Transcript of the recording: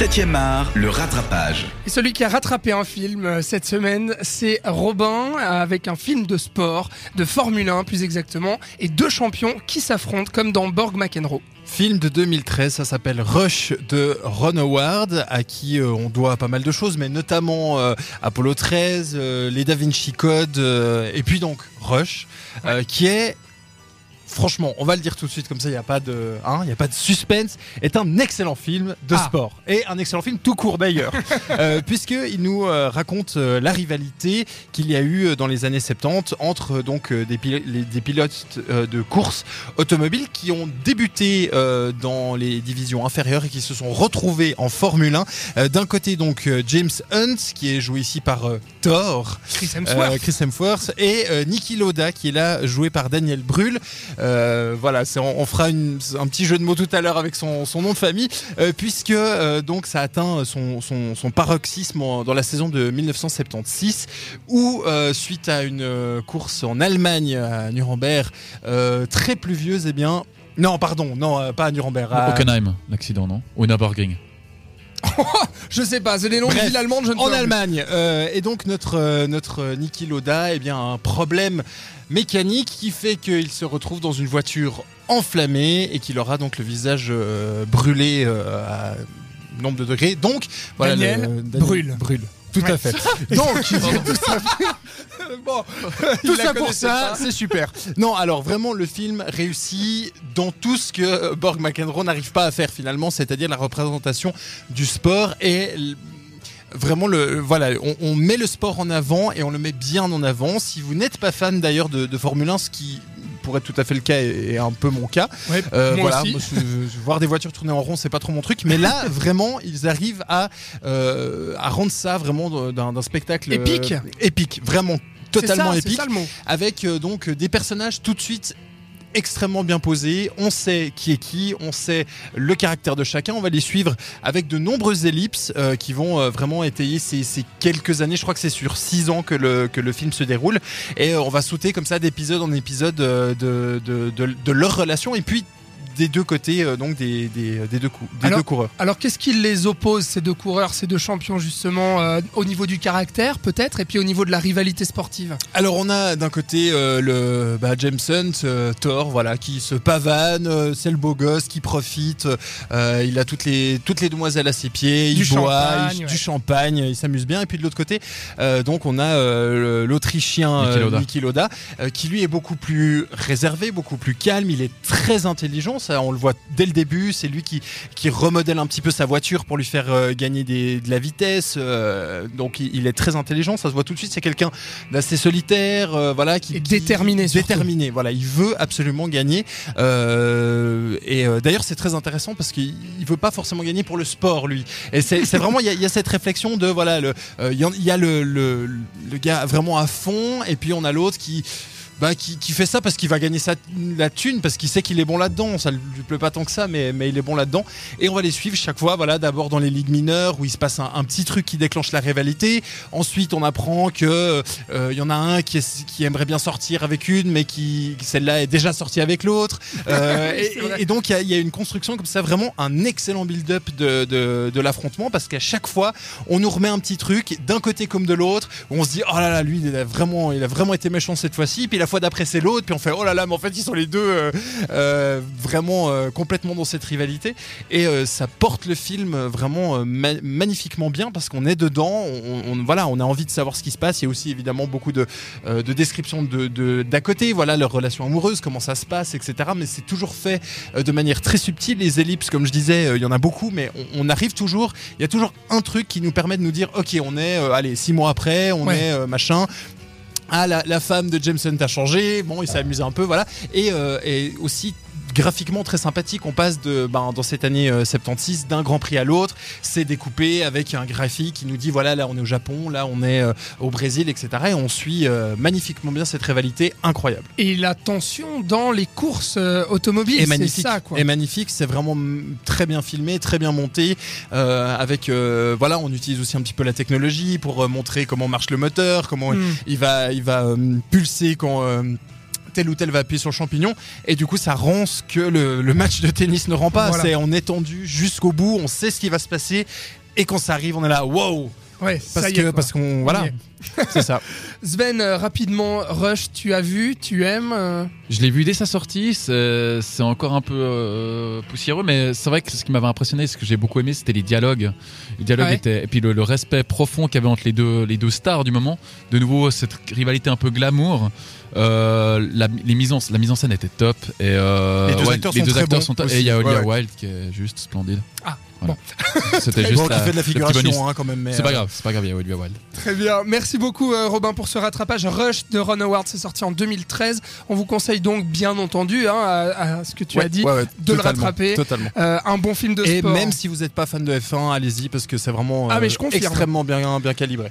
7e art, le rattrapage. Et celui qui a rattrapé un film euh, cette semaine, c'est Robin, avec un film de sport, de Formule 1 plus exactement, et deux champions qui s'affrontent comme dans Borg McEnroe. Film de 2013, ça s'appelle Rush de Ron Howard, à qui euh, on doit pas mal de choses, mais notamment euh, Apollo 13, euh, les Da Vinci Code, euh, et puis donc Rush, euh, qui est franchement, on va le dire tout de suite, comme ça il n'y a pas de, hein, y a pas de suspense, est un excellent film de Ah. sport et un excellent film tout court d'ailleurs, euh, puisque il nous euh, raconte euh, la rivalité qu'il y a eu dans les années 70 entre donc des, pil- les- des pilotes de course automobile qui ont débuté dans les divisions inférieures et qui se sont retrouvés en Formule 1. Euh, D'un côté donc James Hunt qui est joué ici par Thor, Chris Hemsworth. Chris Hemsworth et Niki Loda qui est là joué par Daniel Brühl. Euh, voilà, on, on fera une- un petit jeu de mots tout à l'heure avec son, son nom de famille euh, puisque euh, donc ça atteint son, son, son paroxysme dans la saison de 1976 où suite à une course en Allemagne à Nuremberg très pluvieuse et bien non pardon non pas à Nuremberg à- Hockenheim, l'accident, non? Ou Nürburgring. Je sais pas, c'est des noms de villes allemandes, je ne en. Allemagne. Euh, et donc notre euh, notre Niki Loda, eh bien un problème mécanique qui fait qu'il se retrouve dans une voiture enflammée et qu'il aura donc le visage euh, brûlé euh, à nombre de degrés. Donc voilà Daniel le- brûle. brûle. Tout Ouais. à fait. Donc tout ça, bon, tout ça pour ça, c'est super. Non, alors vraiment le film réussit dans tout ce que euh, Borg McEnroe n'arrive pas à faire finalement, c'est-à-dire la représentation du sport et Vraiment, le, voilà, on, on met le sport en avant et on le met bien en avant. Si vous n'êtes pas fan d'ailleurs de, de Formule 1, ce qui pourrait être tout à fait le cas et, et un peu mon cas, Ouais, euh, moi voilà, aussi. moi, je- je- voir des voitures tourner en rond, c'est pas trop mon truc. Mais là, vraiment, ils arrivent à, euh, à rendre ça vraiment d'un spectacle Épique. euh, épique, vraiment totalement ça, épique ça avec euh, donc des personnages tout de suite extrêmement bien posés, on sait qui est qui, on sait le caractère de chacun, on va les suivre avec de nombreuses ellipses euh, qui vont euh, vraiment étayer ces, quelques années, je crois que c'est sur six ans que le, film se déroule, et euh, on va sauter comme ça d'épisode en épisode de, de, de, de leur relation, et puis des deux côtés, euh, donc des, des, des deux, cou- des Alors- deux coureurs. Alors qu'est-ce qui les oppose, ces deux coureurs, ces deux champions justement, euh, au niveau du caractère peut-être, et puis au niveau de la rivalité sportive? Alors on a d'un côté euh, le bah, James Hunt, euh, Thor, voilà, qui se pavane, euh, c'est le beau gosse qui profite, euh, il a toutes les toutes les demoiselles à ses pieds, Du il boit, champagne, il- ouais. du champagne, il s'amuse bien. Et puis de l'autre côté, euh, donc on a euh, l'Autrichien Niki euh, qui lui est beaucoup plus réservé, beaucoup plus calme. Il est très intelligent, ça on le voit dès le début. C'est lui qui qui remodèle un petit peu sa voiture pour lui faire euh, gagner des, de la vitesse. euh, donc il, il est très intelligent, ça se voit tout de suite. C'est quelqu'un d'assez solitaire, euh, voilà, qui Et déterminé, déterminé. Voilà, il veut absolument gagner. Euh, et euh, d'ailleurs, c'est très intéressant parce qu'il il veut pas forcément gagner pour le sport, lui. Et c'est vraiment, il y, a- il y a cette réflexion de voilà, euh, il y a le, le, le gars vraiment à fond, et puis on a l'autre qui. Bah, qui, qui fait ça parce qu'il va gagner sa, la thune, parce qu'il sait qu'il est bon là-dedans. Ça lui plaît pas tant que ça, mais, mais il est bon là-dedans. Et on va les suivre chaque fois, voilà, d'abord dans les ligues mineures où il se passe un, un petit truc qui déclenche la rivalité. Ensuite, on apprend que euh, il y en a un qui, est- qui aimerait bien sortir avec une, mais qui celle-là est déjà sortie avec l'autre. Euh, et, donc il y a- il y, a une construction comme ça, vraiment un excellent build-up de, de, de l'affrontement, parce qu'à chaque fois, on nous remet un petit truc d'un côté comme de l'autre, où on se dit oh là là, lui il a vraiment, il a vraiment été méchant cette fois-ci. Puis fois d'après c'est l'autre, puis on fait oh là là, mais en fait ils sont les deux euh, euh, vraiment euh, complètement dans cette rivalité. Et ça porte le film vraiment ma- magnifiquement bien parce qu'on est dedans, on, on- voilà, on a envie de savoir ce qui se passe. Il y a aussi évidemment beaucoup de, de descriptions de d'à côté, voilà leur relation amoureuse, comment ça se passe, etc. Mais c'est toujours fait de manière très subtile. Les ellipses, comme je disais, il y en a beaucoup, mais on, on arrive toujours. Il y a toujours un truc qui nous permet de nous dire, ok, on est, allez, six mois après, on Ouais. est machin. Ah, la, femme de Jameson a changé. Bon, il s'est amusé un peu, voilà. Et, euh, et aussi graphiquement très sympathique. On passe de, ben, dans cette année euh, 76 d'un Grand Prix à l'autre. C'est découpé avec un graphique qui nous dit voilà, là on est au Japon, là on est euh, au Brésil, etc. Et on suit euh, magnifiquement bien cette rivalité incroyable. Et la tension dans les courses euh, automobiles, c'est magnifique, ça quoi. et magnifique, c'est vraiment très bien filmé, très bien monté. euh, avec euh, voilà, on utilise aussi un petit peu la technologie pour euh, montrer comment marche le moteur, comment Hmm. il va, il va euh, pulser quand. Tel ou tel va appuyer sur le champignon. Et du coup, ça rend ce que le, le match de tennis ne rend pas. Voilà. C'est on est tendu jusqu'au bout, on sait ce qui va se passer. Et quand ça arrive, on est là, wow! Ouais, Parce ça y que quoi. parce qu'on On voilà, c'est ça. Sven, euh, rapidement, Rush, tu as vu, tu aimes euh, Je l'ai vu dès sa sortie, c'est c'est encore un peu euh, poussiéreux, mais c'est vrai que ce qui m'avait impressionné, ce que j'ai beaucoup aimé, c'était les dialogues. Les dialogues Ouais. étaient, et puis le, le respect profond qu'il y avait entre les deux, les deux stars du moment. De nouveau, cette rivalité un peu glamour. Euh, la, les mises en, la mise en scène était top. Et euh, Les deux acteurs sont très bons top. aussi. Et il y a Olivia Ouais, ouais. Wilde qui est juste splendide. Ah, Voilà. C'était juste Bon, qui la- fait de la figuration hein, quand même. mais, C'est pas euh, grave, c'est pas grave, il y a Olivia Wilde. Très bien. Merci beaucoup, euh, Robin, pour ce rattrapage. Rush de Ron Howard, c'est sorti en 2013. On vous conseille donc, bien entendu, hein, à, à ce que tu ouais, as dit, ouais, ouais, de le rattraper. Totalement. Euh, un bon film de Et sport. même si vous n'êtes pas fan de F1, allez-y parce que c'est vraiment Ah, mais je confirme. extrêmement bien, bien calibré.